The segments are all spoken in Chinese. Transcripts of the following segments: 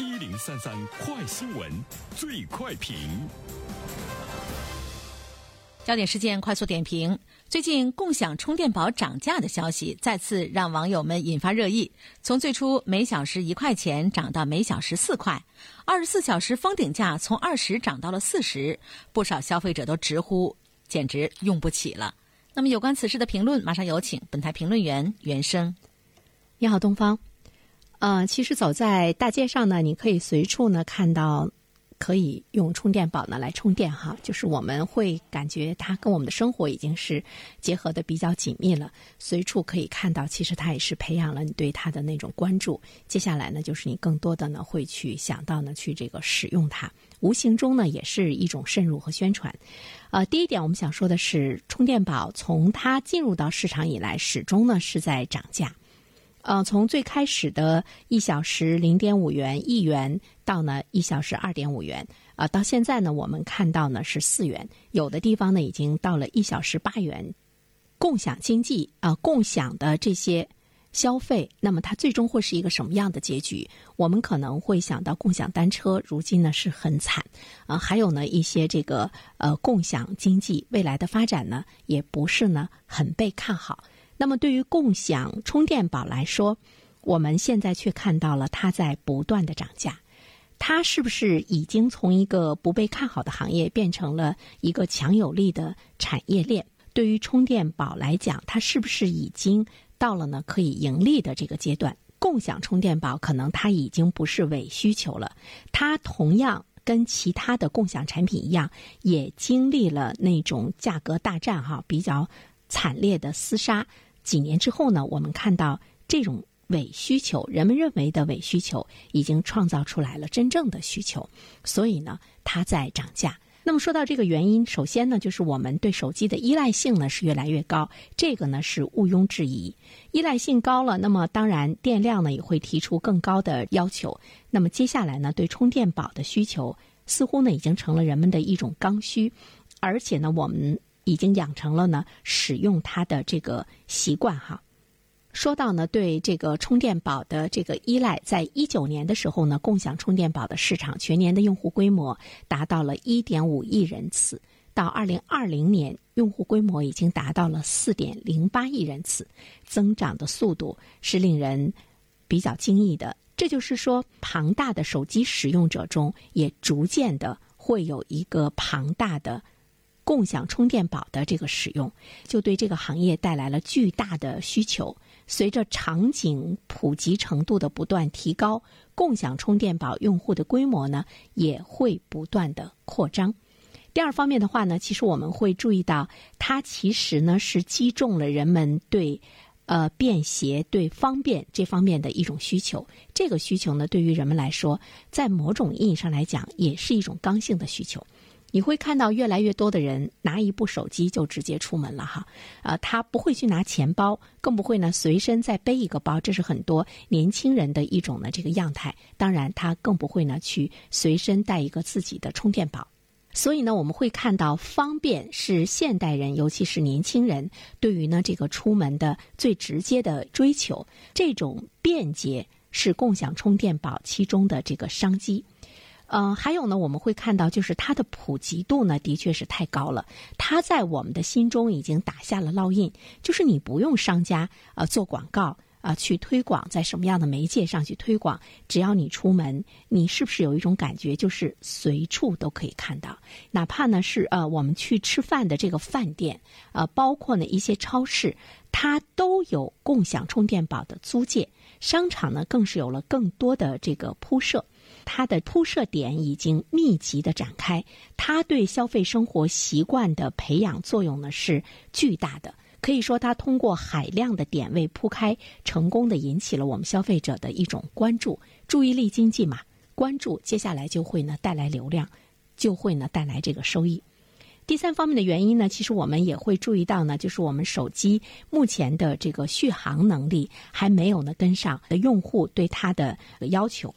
一零三三快新闻，最快评。焦点事件快速点评：最近共享充电宝涨价的消息再次让网友们引发热议。从最初每小时一块钱涨到每小时四块，二十四小时封顶价从二十涨到了四十，不少消费者都直呼简直用不起了。那么有关此事的评论，马上有请本台评论员袁生。你好，东方。呃，其实走在大街上呢，你可以随处呢看到。可以用充电宝呢来充电哈，就是我们会感觉它跟我们的生活已经是结合的比较紧密了，随处可以看到，其实它也是培养了你对它的那种关注。接下来呢，就是你更多的呢会去想到呢去这个使用它，无形中呢也是一种渗入和宣传。呃，第一点我们想说的是，充电宝从它进入到市场以来，始终呢是在涨价。呃，从最开始的一小时零点五元一元，到呢一小时二点五元，啊，到现在呢，我们看到呢是四元，有的地方呢已经到了一小时八元。共享经济啊，共享的这些消费，那么它最终会是一个什么样的结局？我们可能会想到共享单车，如今呢是很惨啊，还有呢一些这个呃共享经济未来的发展呢，也不是呢很被看好。那么，对于共享充电宝来说，我们现在却看到了它在不断的涨价。它是不是已经从一个不被看好的行业变成了一个强有力的产业链？对于充电宝来讲，它是不是已经到了呢可以盈利的这个阶段？共享充电宝可能它已经不是伪需求了，它同样跟其他的共享产品一样，也经历了那种价格大战哈比较惨烈的厮杀。几年之后呢，我们看到这种伪需求，人们认为的伪需求，已经创造出来了真正的需求，所以呢，它在涨价。那么说到这个原因，首先呢，就是我们对手机的依赖性呢是越来越高，这个呢是毋庸置疑。依赖性高了，那么当然电量呢也会提出更高的要求。那么接下来呢，对充电宝的需求似乎呢已经成了人们的一种刚需，而且呢，我们。已经养成了呢使用它的这个习惯哈。说到呢对这个充电宝的这个依赖，在一九年的时候呢，共享充电宝的市场全年的用户规模达到了一点五亿人次，到二零二零年，用户规模已经达到了四点零八亿人次，增长的速度是令人比较惊异的。这就是说，庞大的手机使用者中，也逐渐的会有一个庞大的。共享充电宝的这个使用，就对这个行业带来了巨大的需求。随着场景普及程度的不断提高，共享充电宝用户的规模呢也会不断的扩张。第二方面的话呢，其实我们会注意到，它其实呢是击中了人们对呃便携、对方便这方面的一种需求。这个需求呢，对于人们来说，在某种意义上来讲，也是一种刚性的需求。你会看到越来越多的人拿一部手机就直接出门了哈，呃，他不会去拿钱包，更不会呢随身再背一个包，这是很多年轻人的一种呢这个样态。当然，他更不会呢去随身带一个自己的充电宝。所以呢，我们会看到方便是现代人，尤其是年轻人对于呢这个出门的最直接的追求。这种便捷是共享充电宝其中的这个商机。嗯，还有呢，我们会看到，就是它的普及度呢，的确是太高了。它在我们的心中已经打下了烙印，就是你不用商家呃做广告啊去推广，在什么样的媒介上去推广，只要你出门，你是不是有一种感觉，就是随处都可以看到？哪怕呢是呃我们去吃饭的这个饭店，呃，包括呢一些超市，它都有共享充电宝的租借，商场呢更是有了更多的这个铺设。它的铺设点已经密集的展开，它对消费生活习惯的培养作用呢是巨大的。可以说，它通过海量的点位铺开，成功的引起了我们消费者的一种关注。注意力经济嘛，关注接下来就会呢带来流量，就会呢带来这个收益。第三方面的原因呢，其实我们也会注意到呢，就是我们手机目前的这个续航能力还没有呢跟上用户对它的要求。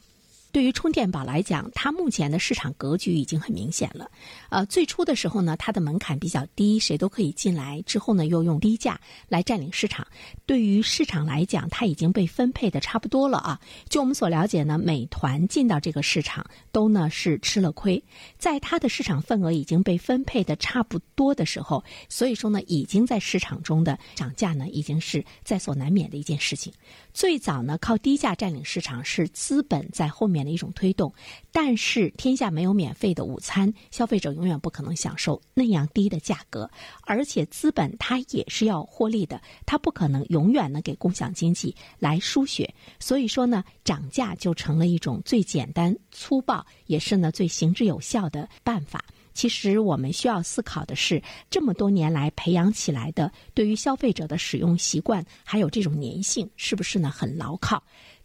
对于充电宝来讲，它目前的市场格局已经很明显了。呃，最初的时候呢，它的门槛比较低，谁都可以进来。之后呢，又用低价来占领市场。对于市场来讲，它已经被分配的差不多了啊。就我们所了解呢，美团进到这个市场都呢是吃了亏，在它的市场份额已经被分配的差不多的时候，所以说呢，已经在市场中的涨价呢，已经是在所难免的一件事情。最早呢，靠低价占领市场是资本在后面。的一种推动，但是天下没有免费的午餐，消费者永远不可能享受那样低的价格，而且资本它也是要获利的，它不可能永远呢给共享经济来输血，所以说呢，涨价就成了一种最简单粗暴，也是呢最行之有效的办法。其实我们需要思考的是，这么多年来培养起来的对于消费者的使用习惯，还有这种粘性，是不是呢很牢靠？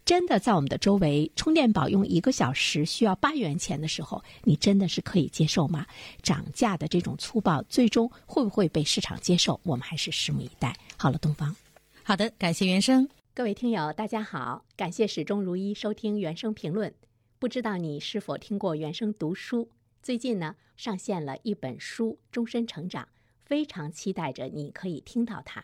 真的在我们的周围，充电宝用一个小时需要八元钱的时候，你真的是可以接受吗？涨价的这种粗暴，最终会不会被市场接受？我们还是拭目以待。好了，东方，好的，感谢原生，各位听友，大家好，感谢始终如一收听原声评论。不知道你是否听过原声读书？最近呢，上线了一本书《终身成长》，非常期待着你可以听到它。